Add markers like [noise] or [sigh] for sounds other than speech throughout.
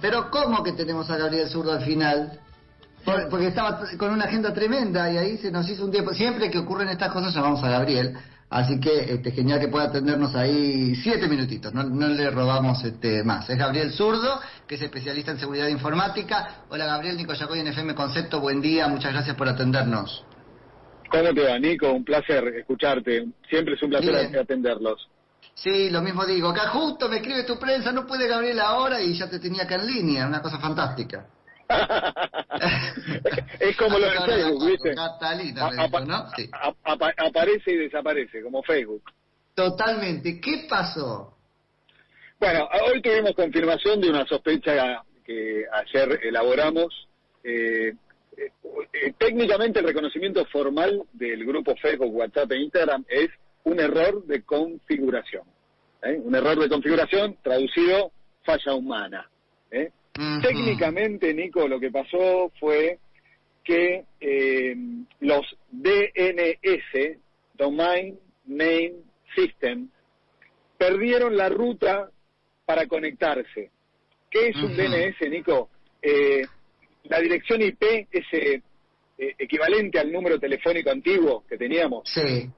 Pero ¿cómo que tenemos a Gabriel Zurdo al final? porque estaba con una agenda tremenda y ahí se nos hizo un tiempo. Siempre que ocurren estas cosas llamamos a Gabriel. Así que este, genial que pueda atendernos ahí siete minutitos, no, le robamos este, más. Es Gabriel Zurdo, que es especialista en seguridad informática. Hola Gabriel, Nico Yacoy en FM Concepto, buen día, muchas gracias por atendernos. ¿Cómo te va, Nico? Un placer escucharte. Siempre es un placer atenderlos. Sí, lo mismo digo. Acá justo me escribe tu prensa, no puede Gabriel ahora y ya te tenía acá en línea, una cosa fantástica. [laughs] es como [laughs] lo de Facebook, ¿viste? aparece y desaparece, como Facebook. Totalmente. ¿Qué pasó? Bueno, hoy tuvimos confirmación de una sospecha que ayer elaboramos. Eh, eh, eh, técnicamente el reconocimiento formal del grupo Facebook, WhatsApp e Instagram es un error de configuración. Un error de configuración traducido falla humana. ¿eh? Técnicamente, Nico, lo que pasó fue que eh, los DNS, Domain Name System, perdieron la ruta para conectarse. ¿Qué es un DNS, Nico? Eh, la dirección IP es eh, equivalente al número telefónico antiguo que teníamos. Sí.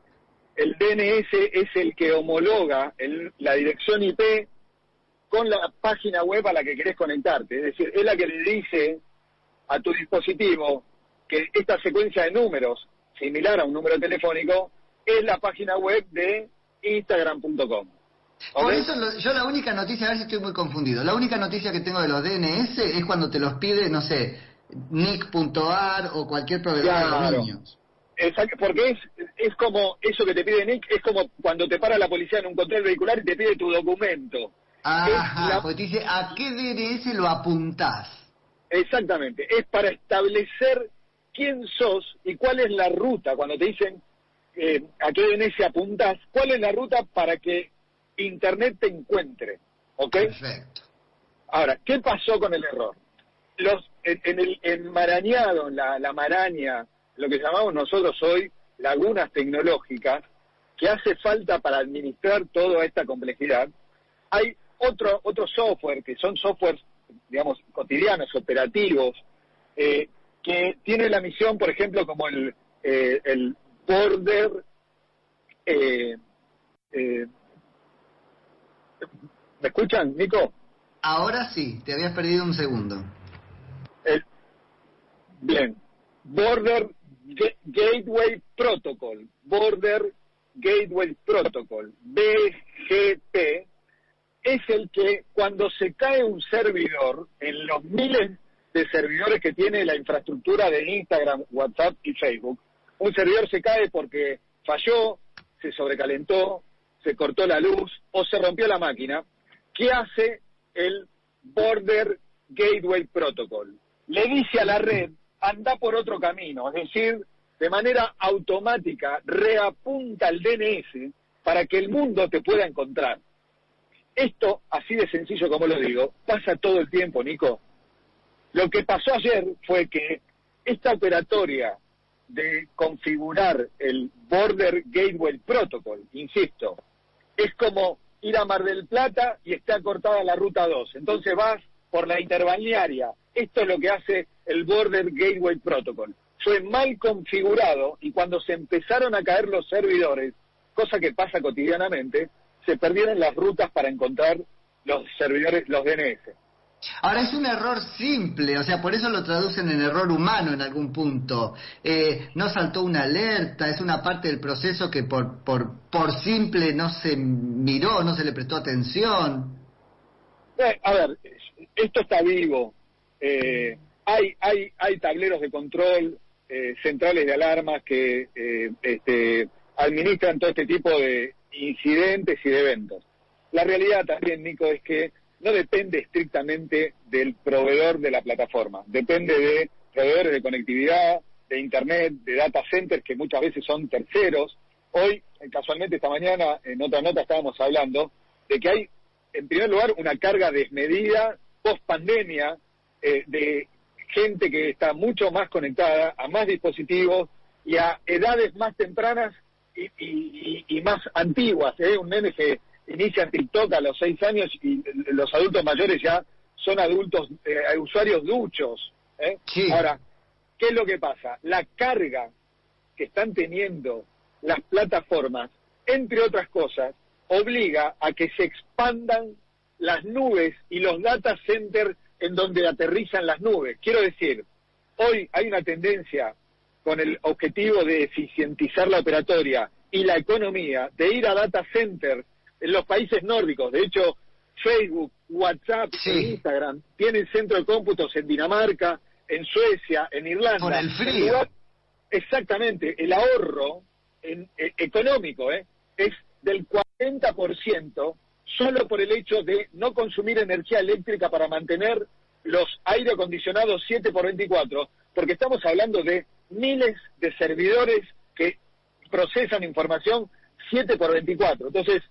El DNS es el que homologa la dirección IP con la página web a la que querés conectarte. Es decir, es la que le dice a tu dispositivo que esta secuencia de números, similar a un número telefónico, es la página web de instagram.com. Por eso yo la única noticia, a ver si estoy muy confundido, la única noticia que tengo de los DNS es cuando te los pide, no sé, nick.ar o cualquier proveedor de niños. Exacto, porque es, es como eso que te pide Nick, es como cuando te para la policía en un control vehicular y te pide tu documento. Ajá, pues dice, ¿a qué DNS lo apuntás? Exactamente, es para establecer quién sos y cuál es la ruta, cuando te dicen eh, a qué DNS apuntás, cuál es la ruta para que Internet te encuentre, ¿ok? Perfecto. Ahora, ¿qué pasó con el error? Los, en, el enmarañado, la, la maraña, lo que llamamos nosotros hoy lagunas tecnológicas, que hace falta para administrar toda esta complejidad, hay otro, otro software, que son softwares, digamos, cotidianos, operativos, eh, que tiene la misión, por ejemplo, como el, eh, el Border... Eh, ¿Me escuchan, Nico? Ahora sí, te habías perdido un segundo. bien, Border Gateway Protocol, Border Gateway Protocol, BGP, es el que cuando se cae un servidor en los miles de servidores que tiene la infraestructura de Instagram, WhatsApp y Facebook, un servidor se cae porque falló, se sobrecalentó, se cortó la luz o se rompió la máquina, ¿qué hace el Border Gateway Protocol? Le dice a la red, anda por otro camino, es decir, de manera automática reapunta el DNS para que el mundo te pueda encontrar. Esto, así de sencillo como lo digo, pasa todo el tiempo, Nico. Lo que pasó ayer fue que esta operatoria de configurar el Border Gateway Protocol, insisto, es como ir a Mar del Plata y está cortada la ruta 2. Entonces vas por la interbalnearia. Esto es lo que hace el Border Gateway Protocol. Fue mal configurado y cuando se empezaron a caer los servidores, cosa que pasa cotidianamente, se perdieron las rutas para encontrar los servidores, los DNS. Ahora es un error simple, o sea, por eso lo traducen en error humano en algún punto. Eh, no saltó una alerta, es una parte del proceso que por, por, por simple no se miró, no se le prestó atención. Eh, a ver, esto está vivo. Eh, hay, hay, hay tableros de control, centrales de alarmas que este, administran todo este tipo de incidentes y de eventos. La realidad también, Nico, es que no depende estrictamente del proveedor de la plataforma, depende de proveedores de conectividad, de Internet, de data centers que muchas veces son terceros. Hoy, casualmente esta mañana, en otra nota estábamos hablando de que hay, en primer lugar, una carga desmedida post pandemia eh, de gente que está mucho más conectada a más dispositivos y a edades más tempranas y, más antiguas. ¿eh? Un nene que inicia TikTok a los seis años y los adultos mayores ya son adultos, eh, usuarios duchos. ¿eh? Ahora, ¿qué es lo que pasa? La carga que están teniendo las plataformas, entre otras cosas, obliga a que se expandan las nubes y los data centers en donde aterrizan las nubes. Quiero decir, hoy hay una tendencia con el objetivo de eficientizar la operatoria y la economía de ir a data centers en los países nórdicos. De hecho, Facebook, WhatsApp e Instagram tienen centro de cómputos en Dinamarca, en Suecia, en Irlanda. Por el frío. exactamente, el ahorro en, eh, económico ¿eh? es del 40% solo por el hecho de no consumir energía eléctrica para mantener los aire acondicionados 7 por 24, porque estamos hablando de miles de servidores que procesan información 7 por 24. Entonces,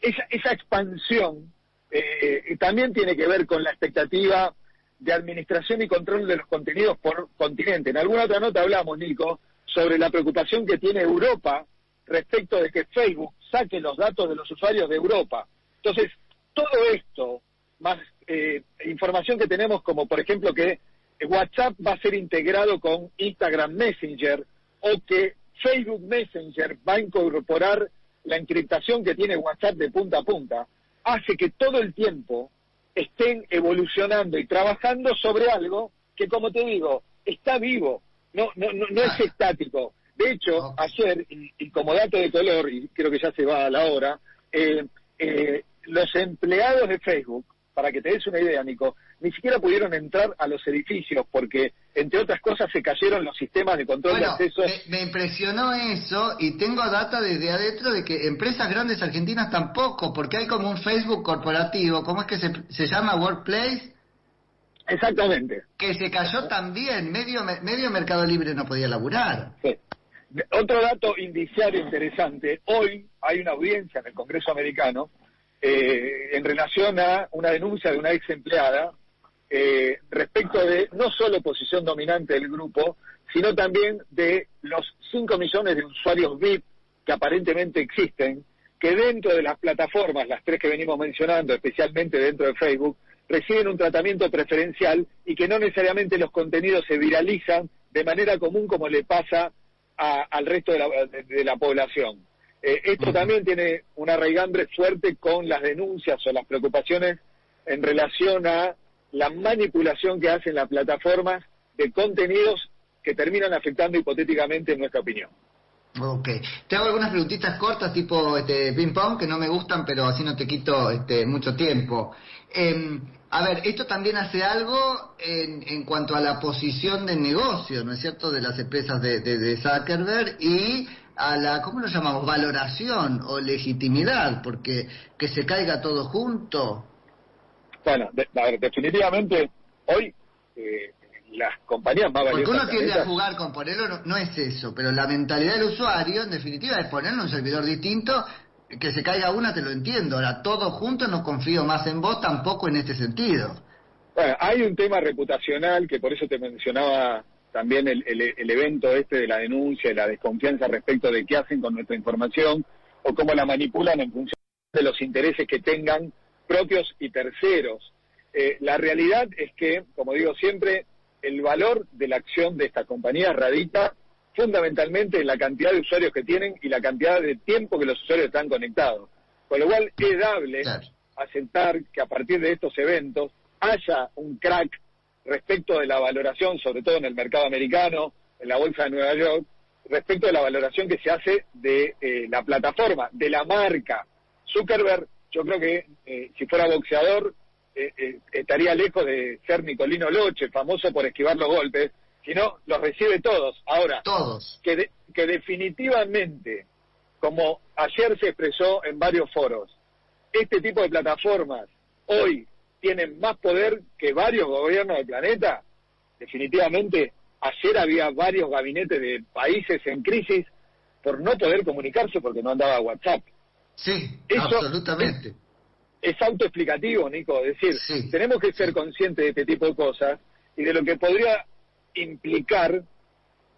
esa, esa expansión eh, también tiene que ver con la expectativa de administración y control de los contenidos por continente. En alguna otra nota hablamos, Nico, sobre la preocupación que tiene Europa respecto de que Facebook saque los datos de los usuarios de Europa. Entonces, todo esto, más eh, información que tenemos como, por ejemplo, que WhatsApp va a ser integrado con Instagram Messenger o que Facebook Messenger va a incorporar la encriptación que tiene WhatsApp de punta a punta, hace que todo el tiempo estén evolucionando y trabajando sobre algo que, como te digo, está vivo, no, no, no, es estático. De hecho, ayer, y, como dato de color, y creo que ya se va a la hora, eh, eh, los empleados de Facebook, para que te des una idea, Nico, ni siquiera pudieron entrar a los edificios porque, entre otras cosas, se cayeron los sistemas de control de acceso. Me, impresionó eso y tengo data desde adentro de que empresas grandes argentinas tampoco, porque hay como un Facebook corporativo, ¿cómo es que se, se llama Workplace? Exactamente. Que se cayó también, medio, medio Mercado Libre no podía laburar. Sí. Otro dato indiciario interesante, hoy hay una audiencia en el Congreso americano eh, en relación a una denuncia de una ex empleada eh, respecto de no solo posición dominante del grupo, sino también de los 5 millones de usuarios VIP que aparentemente existen, que dentro de las plataformas, las tres que venimos mencionando, especialmente dentro de Facebook, reciben un tratamiento preferencial y que no necesariamente los contenidos se viralizan de manera común como le pasa al resto de la, población. Eh, esto también tiene una raigambre fuerte con las denuncias o las preocupaciones en relación a la manipulación que hacen las plataformas de contenidos que terminan afectando hipotéticamente en nuestra opinión. Ok. Te hago algunas preguntitas cortas, tipo este, ping pong, que no me gustan, pero así no te quito este, mucho tiempo. Em, a ver, esto también hace algo en, en, cuanto a la posición de negocio, ¿no es cierto?, de las empresas de, de, Zuckerberg y a la, ¿cómo lo llamamos?, valoración o legitimidad, porque que se caiga todo junto. Bueno, a ver, definitivamente hoy eh, las compañías más valiosas... Porque uno tiende a jugar con ponerlo, no, es eso, pero la mentalidad del usuario, en definitiva, es ponerlo en un servidor distinto que se caiga una te lo entiendo, ahora todo junto no confío más en vos tampoco en este sentido. Bueno, hay un tema reputacional que por eso te mencionaba también el, el, evento este de la denuncia y la desconfianza respecto de qué hacen con nuestra información o cómo la manipulan en función de los intereses que tengan propios y terceros. Eh, la realidad es que, como digo siempre, el valor de la acción de esta compañía radica fundamentalmente en la cantidad de usuarios que tienen y la cantidad de tiempo que los usuarios están conectados. Con lo cual es dable aceptar que a partir de estos eventos haya un crack respecto de la valoración, sobre todo en el mercado americano, en la Bolsa de Nueva York, respecto de la valoración que se hace de eh, la plataforma, de la marca. Zuckerberg, yo creo que eh, si fuera boxeador, eh, estaría lejos de ser Nicolino Loche, famoso por esquivar los golpes, sino los recibe todos. Ahora, todos. Que, que definitivamente, como ayer se expresó en varios foros, este tipo de plataformas hoy tienen más poder que varios gobiernos del planeta, definitivamente ayer había varios gabinetes de países en crisis por no poder comunicarse porque no andaba WhatsApp. Sí, absolutamente. Es, autoexplicativo, Nico, es decir, tenemos que ser conscientes de este tipo de cosas y de lo que podría implicar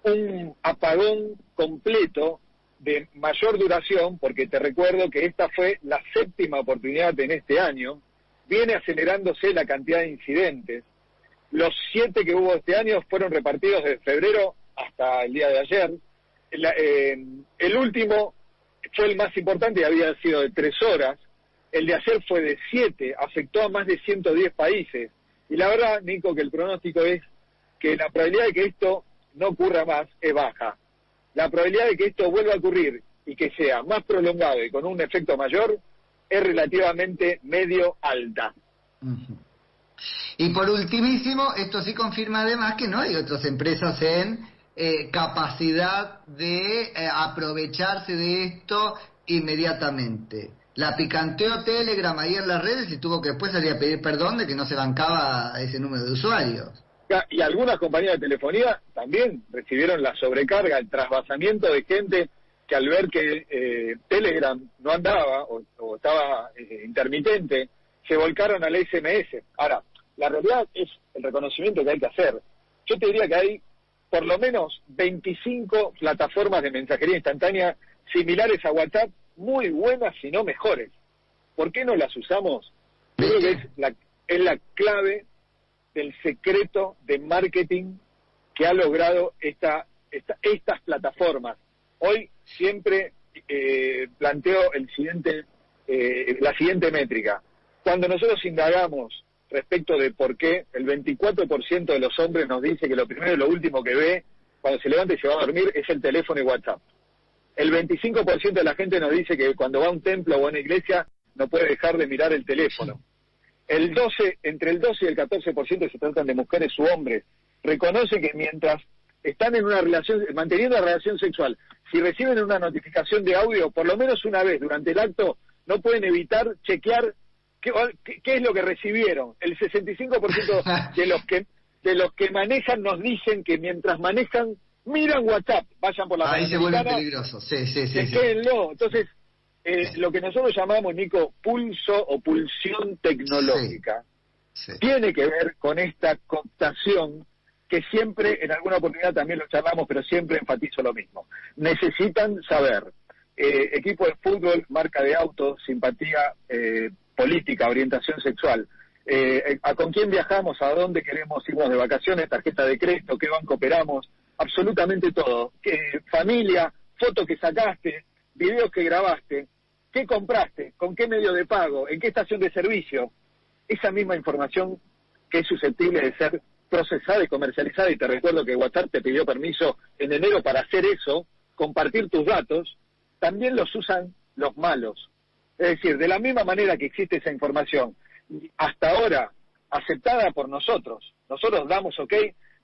un apagón completo de mayor duración, porque te recuerdo que esta fue la séptima oportunidad en este año viene acelerándose la cantidad de incidentes. Los siete que hubo este año fueron repartidos de febrero hasta el día de ayer. Eh, el último fue el más importante y había sido de tres horas. El de ayer fue de siete, afectó a más de 110 países. Y la verdad, Nico, que el pronóstico es que la probabilidad de que esto no ocurra más es baja. La probabilidad de que esto vuelva a ocurrir y que sea más prolongado y con un efecto mayor es relativamente medio alta. Y por ultimísimo, esto sí confirma además que no hay otras empresas en eh, capacidad de eh, aprovecharse de esto inmediatamente. La picanteó Telegram ahí en las redes y tuvo que después salir a pedir perdón de que no se bancaba ese número de usuarios. Y algunas compañías de telefonía también recibieron la sobrecarga, el trasvasamiento de gente que al ver que eh, Telegram no andaba o, estaba intermitente, se volcaron al SMS. Ahora, la realidad es el reconocimiento que hay que hacer. Yo te diría que hay por lo menos 25 plataformas de mensajería instantánea similares a WhatsApp, muy buenas y no mejores. ¿Por qué no las usamos? creo que es la, es la clave del secreto de marketing que ha logrado esta, estas plataformas. Hoy siempre eh, planteo el siguiente, eh, la siguiente métrica. Cuando nosotros indagamos respecto de por qué el 24% de los hombres nos dice que lo primero y lo último que ve cuando se levanta y se va a dormir es el teléfono y WhatsApp. El 25% de la gente nos dice que cuando va a un templo o a una iglesia no puede dejar de mirar el teléfono. El 12, entre el 12 y el 14% se tratan de mujeres u hombres. Reconoce que mientras están en una relación, manteniendo la relación sexual, si reciben una notificación de audio, por lo menos una vez durante el acto, no pueden evitar chequear ¿Qué, es lo que recibieron? El 65% [laughs] de los que de los que manejan nos dicen que mientras manejan miran WhatsApp, vayan por la Ahí se vuelve peligroso, sí, sí, sí. Entonces, eh, lo que nosotros llamamos, Nico, pulso o pulsión tecnológica, tiene que ver con esta cooptación que siempre, en alguna oportunidad también lo charlamos, pero siempre enfatizo lo mismo. Necesitan saber, eh, equipo de fútbol, marca de auto, simpatía, eh, política, orientación sexual, eh, a con quién viajamos, a dónde queremos irnos de vacaciones, tarjeta de crédito, qué banco operamos, absolutamente todo. ¿Qué, familia, foto que sacaste, videos que grabaste, qué compraste, con qué medio de pago, en qué estación de servicio. Esa misma información que es susceptible de ser procesada y comercializada, y te recuerdo que WhatsApp te pidió permiso en enero para hacer eso, compartir tus datos, también los usan los malos, es decir, de la misma manera que existe esa información, hasta ahora aceptada por nosotros, nosotros damos ok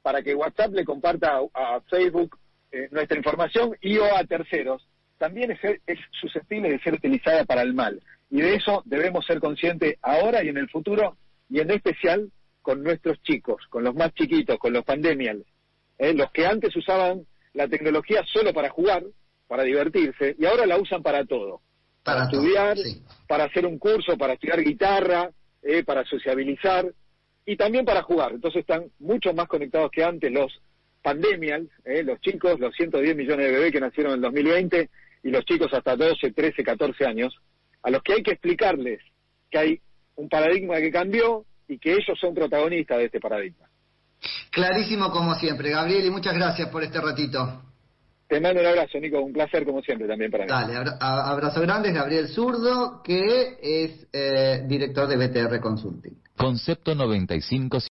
para que WhatsApp le comparta a, Facebook eh, nuestra información y o a terceros, también es, es susceptible de ser utilizada para el mal. Y de eso debemos ser conscientes ahora y en el futuro, y en especial con nuestros chicos, con los más chiquitos, con los pandemials, eh, los que antes usaban la tecnología solo para jugar, para divertirse, y ahora la usan para todo. Para, estudiar, para hacer un curso, para estudiar guitarra, eh, para sociabilizar y también para jugar. Entonces están mucho más conectados que antes los pandemials, eh, los chicos, los 110 millones de bebés que nacieron en el 2020 y los chicos hasta 12, 13, 14 años, a los que hay que explicarles que hay un paradigma que cambió y que ellos son protagonistas de este paradigma. Clarísimo como siempre, Gabriel, y muchas gracias por este ratito. Te mando un abrazo, Nico, un placer como siempre también para mí. Dale, abrazo grande, Gabriel Zurdo, que es eh, director de BTR Consulting. Concepto 95